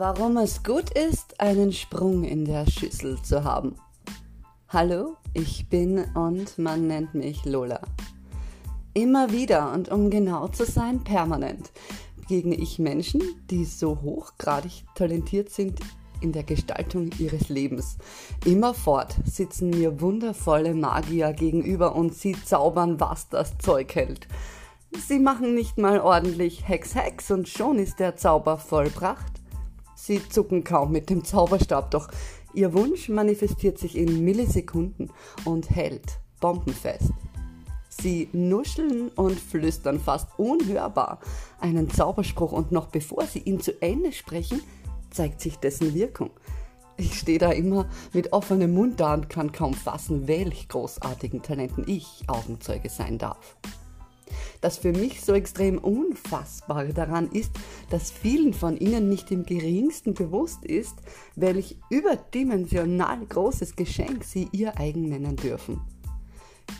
Warum es gut ist, einen Sprung in der Schüssel zu haben. Hallo, ich bin und man nennt mich Lola. Immer wieder und um genau zu sein, permanent begegne ich Menschen, die so hochgradig talentiert sind in der Gestaltung ihres Lebens. Immerfort sitzen mir wundervolle Magier gegenüber und sie zaubern, was das Zeug hält. Sie machen nicht mal ordentlich Hex Hex und schon ist der Zauber vollbracht. Sie zucken kaum mit dem Zauberstab, doch ihr Wunsch manifestiert sich in Millisekunden und hält bombenfest. Sie nuscheln und flüstern fast unhörbar einen Zauberspruch und noch bevor sie ihn zu Ende sprechen, zeigt sich dessen Wirkung. Ich stehe da immer mit offenem Mund da und kann kaum fassen, welch großartigen Talenten ich Augenzeuge sein darf. Das für mich so extrem Unfassbare daran ist, dass vielen von ihnen nicht im geringsten bewusst ist, welch überdimensional großes Geschenk sie ihr eigen nennen dürfen.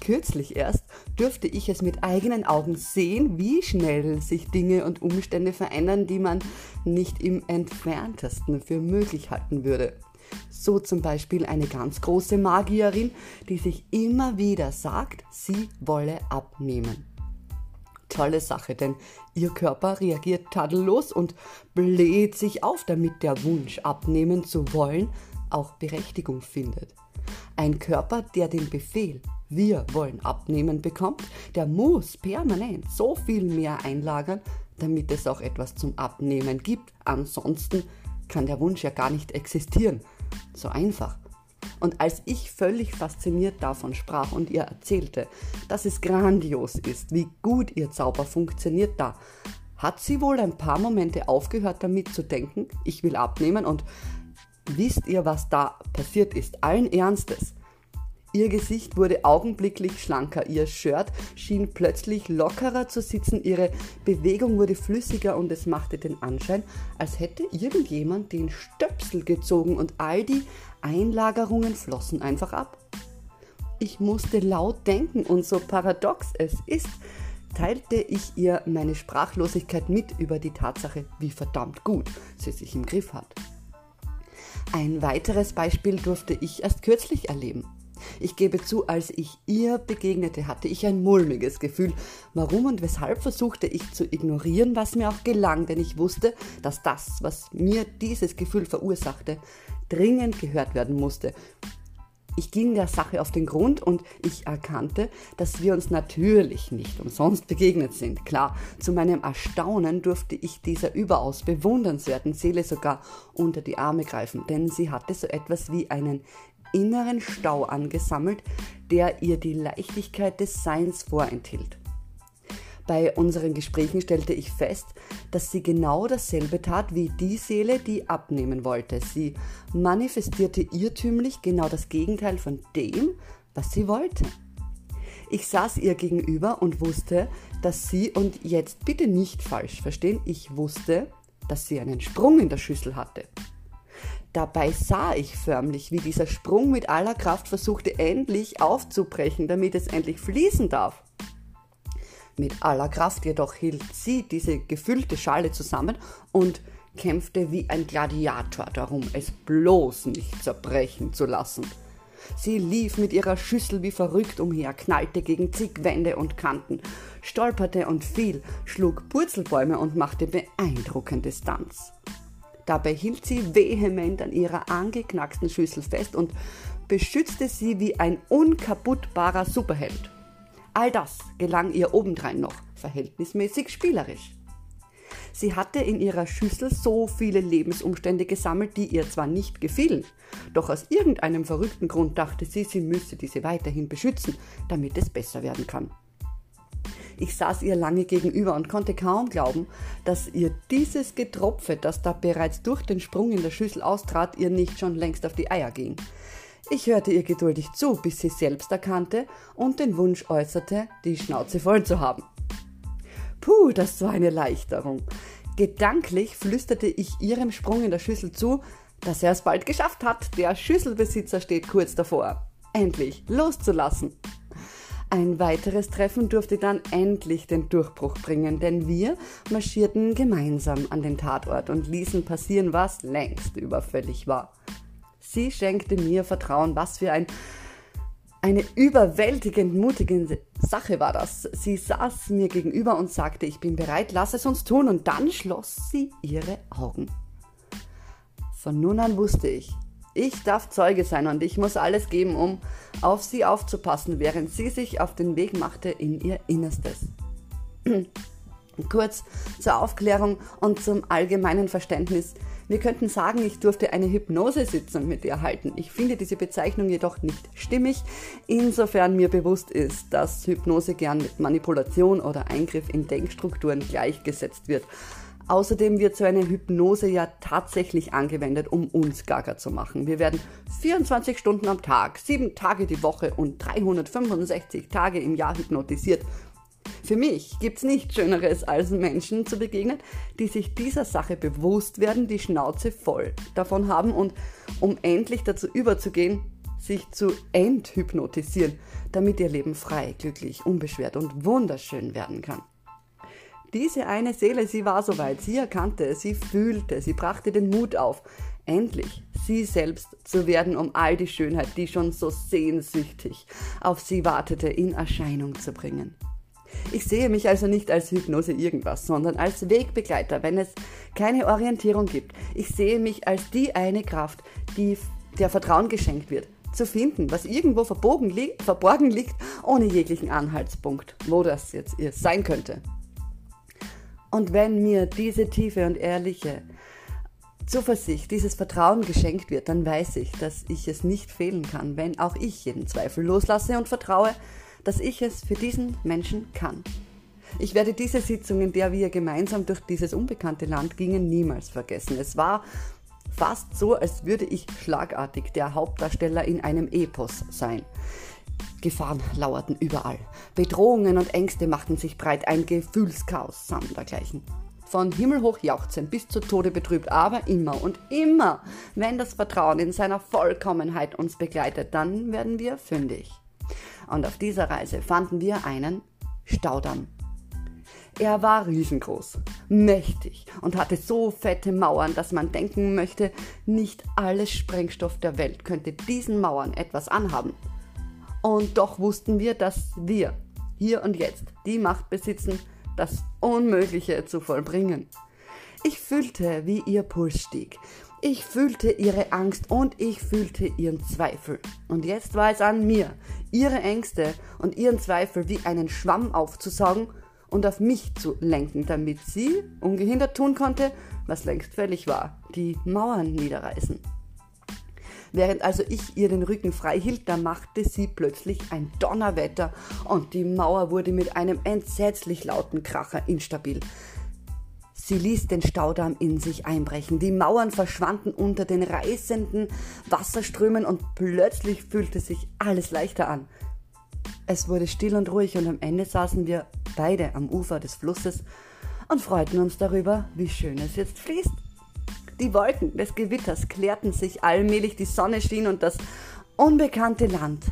Kürzlich erst dürfte ich es mit eigenen Augen sehen, wie schnell sich Dinge und Umstände verändern, die man nicht im entferntesten für möglich halten würde. So zum Beispiel eine ganz große Magierin, die sich immer wieder sagt, sie wolle abnehmen tolle Sache, denn ihr Körper reagiert tadellos und bläht sich auf, damit der Wunsch abnehmen zu wollen auch Berechtigung findet. Ein Körper, der den Befehl wir wollen abnehmen bekommt, der muss permanent so viel mehr einlagern, damit es auch etwas zum Abnehmen gibt. Ansonsten kann der Wunsch ja gar nicht existieren. So einfach. Und als ich völlig fasziniert davon sprach und ihr erzählte, dass es grandios ist, wie gut ihr Zauber funktioniert, da hat sie wohl ein paar Momente aufgehört damit zu denken, ich will abnehmen und wisst ihr, was da passiert ist? Allen Ernstes. Ihr Gesicht wurde augenblicklich schlanker, ihr Shirt schien plötzlich lockerer zu sitzen, ihre Bewegung wurde flüssiger und es machte den Anschein, als hätte irgendjemand den Stöpsel gezogen und all die Einlagerungen flossen einfach ab. Ich musste laut denken und so paradox es ist, teilte ich ihr meine Sprachlosigkeit mit über die Tatsache, wie verdammt gut sie sich im Griff hat. Ein weiteres Beispiel durfte ich erst kürzlich erleben. Ich gebe zu, als ich ihr begegnete, hatte ich ein mulmiges Gefühl. Warum und weshalb versuchte ich zu ignorieren, was mir auch gelang, denn ich wusste, dass das, was mir dieses Gefühl verursachte, dringend gehört werden musste. Ich ging der Sache auf den Grund und ich erkannte, dass wir uns natürlich nicht umsonst begegnet sind. Klar, zu meinem Erstaunen durfte ich dieser überaus bewundernswerten Seele sogar unter die Arme greifen, denn sie hatte so etwas wie einen inneren Stau angesammelt, der ihr die Leichtigkeit des Seins vorenthielt. Bei unseren Gesprächen stellte ich fest, dass sie genau dasselbe tat wie die Seele, die abnehmen wollte. Sie manifestierte irrtümlich genau das Gegenteil von dem, was sie wollte. Ich saß ihr gegenüber und wusste, dass sie, und jetzt bitte nicht falsch verstehen, ich wusste, dass sie einen Sprung in der Schüssel hatte. Dabei sah ich förmlich, wie dieser Sprung mit aller Kraft versuchte endlich aufzubrechen, damit es endlich fließen darf. Mit aller Kraft jedoch hielt sie diese gefüllte Schale zusammen und kämpfte wie ein Gladiator darum, es bloß nicht zerbrechen zu lassen. Sie lief mit ihrer Schüssel wie verrückt umher, knallte gegen zig Wände und Kanten, stolperte und fiel, schlug Purzelbäume und machte beeindruckende Stunts. Dabei hielt sie vehement an ihrer angeknacksten Schüssel fest und beschützte sie wie ein unkaputtbarer Superheld. All das gelang ihr obendrein noch verhältnismäßig spielerisch. Sie hatte in ihrer Schüssel so viele Lebensumstände gesammelt, die ihr zwar nicht gefielen, doch aus irgendeinem verrückten Grund dachte sie, sie müsse diese weiterhin beschützen, damit es besser werden kann. Ich saß ihr lange gegenüber und konnte kaum glauben, dass ihr dieses Getropfe, das da bereits durch den Sprung in der Schüssel austrat, ihr nicht schon längst auf die Eier ging. Ich hörte ihr geduldig zu, bis sie selbst erkannte und den Wunsch äußerte, die Schnauze voll zu haben. Puh, das war eine Erleichterung. Gedanklich flüsterte ich ihrem Sprung in der Schüssel zu, dass er es bald geschafft hat. Der Schüsselbesitzer steht kurz davor, endlich loszulassen. Ein weiteres Treffen durfte dann endlich den Durchbruch bringen, denn wir marschierten gemeinsam an den Tatort und ließen passieren, was längst überfällig war. Sie schenkte mir Vertrauen, was für ein eine überwältigend mutige Sache war das. Sie saß mir gegenüber und sagte, ich bin bereit, lass es uns tun. Und dann schloss sie ihre Augen. Von nun an wusste ich, ich darf Zeuge sein und ich muss alles geben, um auf sie aufzupassen, während sie sich auf den Weg machte in ihr Innerstes. Kurz zur Aufklärung und zum allgemeinen Verständnis. Wir könnten sagen, ich durfte eine Hypnosesitzung mit ihr halten. Ich finde diese Bezeichnung jedoch nicht stimmig, insofern mir bewusst ist, dass Hypnose gern mit Manipulation oder Eingriff in Denkstrukturen gleichgesetzt wird. Außerdem wird so eine Hypnose ja tatsächlich angewendet, um uns gaga zu machen. Wir werden 24 Stunden am Tag, 7 Tage die Woche und 365 Tage im Jahr hypnotisiert. Für mich gibt es nichts Schöneres, als Menschen zu begegnen, die sich dieser Sache bewusst werden, die Schnauze voll davon haben und um endlich dazu überzugehen, sich zu enthypnotisieren, damit ihr Leben frei, glücklich, unbeschwert und wunderschön werden kann. Diese eine Seele, sie war soweit, sie erkannte, sie fühlte, sie brachte den Mut auf, endlich sie selbst zu werden, um all die Schönheit, die schon so sehnsüchtig auf sie wartete, in Erscheinung zu bringen. Ich sehe mich also nicht als Hypnose irgendwas, sondern als Wegbegleiter, wenn es keine Orientierung gibt. Ich sehe mich als die eine Kraft, die der Vertrauen geschenkt wird, zu finden, was irgendwo verborgen liegt, verborgen liegt, ohne jeglichen Anhaltspunkt, wo das jetzt sein könnte. Und wenn mir diese tiefe und ehrliche Zuversicht, dieses Vertrauen geschenkt wird, dann weiß ich, dass ich es nicht fehlen kann, wenn auch ich jeden Zweifel loslasse und vertraue, dass ich es für diesen Menschen kann. Ich werde diese Sitzung, in der wir gemeinsam durch dieses unbekannte Land gingen, niemals vergessen. Es war fast so, als würde ich schlagartig der Hauptdarsteller in einem Epos sein. Gefahren lauerten überall. Bedrohungen und Ängste machten sich breit, ein Gefühlschaos samt dergleichen. Von himmelhoch jauchzend bis zu Tode betrübt, aber immer und immer, wenn das Vertrauen in seiner Vollkommenheit uns begleitet, dann werden wir fündig. Und auf dieser Reise fanden wir einen Staudamm. Er war riesengroß, mächtig und hatte so fette Mauern, dass man denken möchte, nicht alles Sprengstoff der Welt könnte diesen Mauern etwas anhaben. Und doch wussten wir, dass wir hier und jetzt die Macht besitzen, das Unmögliche zu vollbringen. Ich fühlte, wie ihr Puls stieg. Ich fühlte ihre Angst und ich fühlte ihren Zweifel. Und jetzt war es an mir, ihre Ängste und ihren Zweifel wie einen Schwamm aufzusaugen und auf mich zu lenken, damit sie ungehindert tun konnte, was längst fällig war, die Mauern niederreißen. Während also ich ihr den Rücken frei hielt, da machte sie plötzlich ein Donnerwetter und die Mauer wurde mit einem entsetzlich lauten Kracher instabil. Sie ließ den Staudamm in sich einbrechen. Die Mauern verschwanden unter den reißenden Wasserströmen und plötzlich fühlte sich alles leichter an. Es wurde still und ruhig und am Ende saßen wir beide am Ufer des Flusses und freuten uns darüber, wie schön es jetzt fließt. Die Wolken des Gewitters klärten sich allmählich, die Sonne schien und das unbekannte Land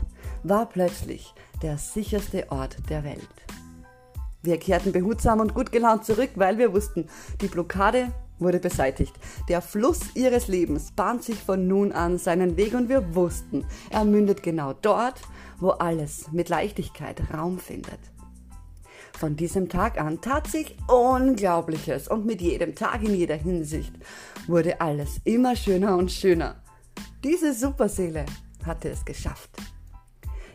war plötzlich der sicherste Ort der Welt. Wir kehrten behutsam und gut gelaunt zurück, weil wir wussten, die Blockade wurde beseitigt. Der Fluss ihres Lebens bahnt sich von nun an seinen Weg und wir wussten, er mündet genau dort, wo alles mit Leichtigkeit Raum findet. Von diesem Tag an tat sich Unglaubliches und mit jedem Tag in jeder Hinsicht wurde alles immer schöner und schöner. Diese Superseele hatte es geschafft.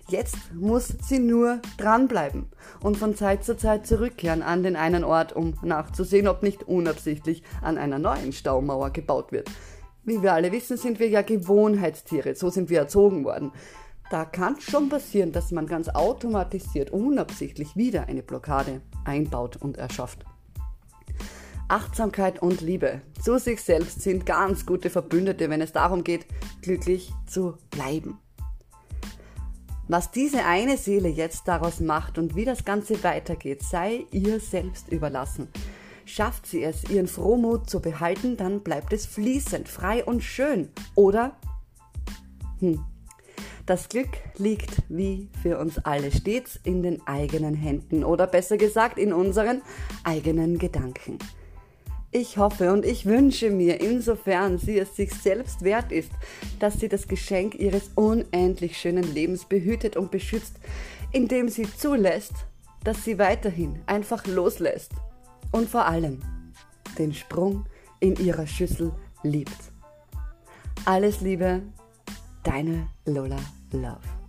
Jetzt muss sie nur dranbleiben und von Zeit zu Zeit zurückkehren an den einen Ort, um nachzusehen, ob nicht unabsichtlich an einer neuen Staumauer gebaut wird. Wie wir alle wissen, sind wir ja Gewohnheitstiere, so sind wir erzogen worden. Da kann schon passieren, dass man ganz automatisiert, unabsichtlich wieder eine Blockade einbaut und erschafft. Achtsamkeit und Liebe zu sich selbst sind ganz gute Verbündete, wenn es darum geht, glücklich zu bleiben. Was diese eine Seele jetzt daraus macht und wie das Ganze weitergeht, sei ihr selbst überlassen. Schafft sie es, ihren Frohmut zu behalten, dann bleibt es fließend, frei und schön. Oder? Hm, Das Glück liegt wie für uns alle stets in den eigenen Händen oder besser gesagt in unseren eigenen Gedanken. Ich hoffe und ich wünsche mir, insofern sie es sich selbst wert ist, dass sie das Geschenk ihres unendlich schönen Lebens behütet und beschützt, indem sie zulässt, dass sie weiterhin einfach loslässt und vor allem den Sprung in ihrer Schüssel liebt. Alles Liebe, deine Lola love.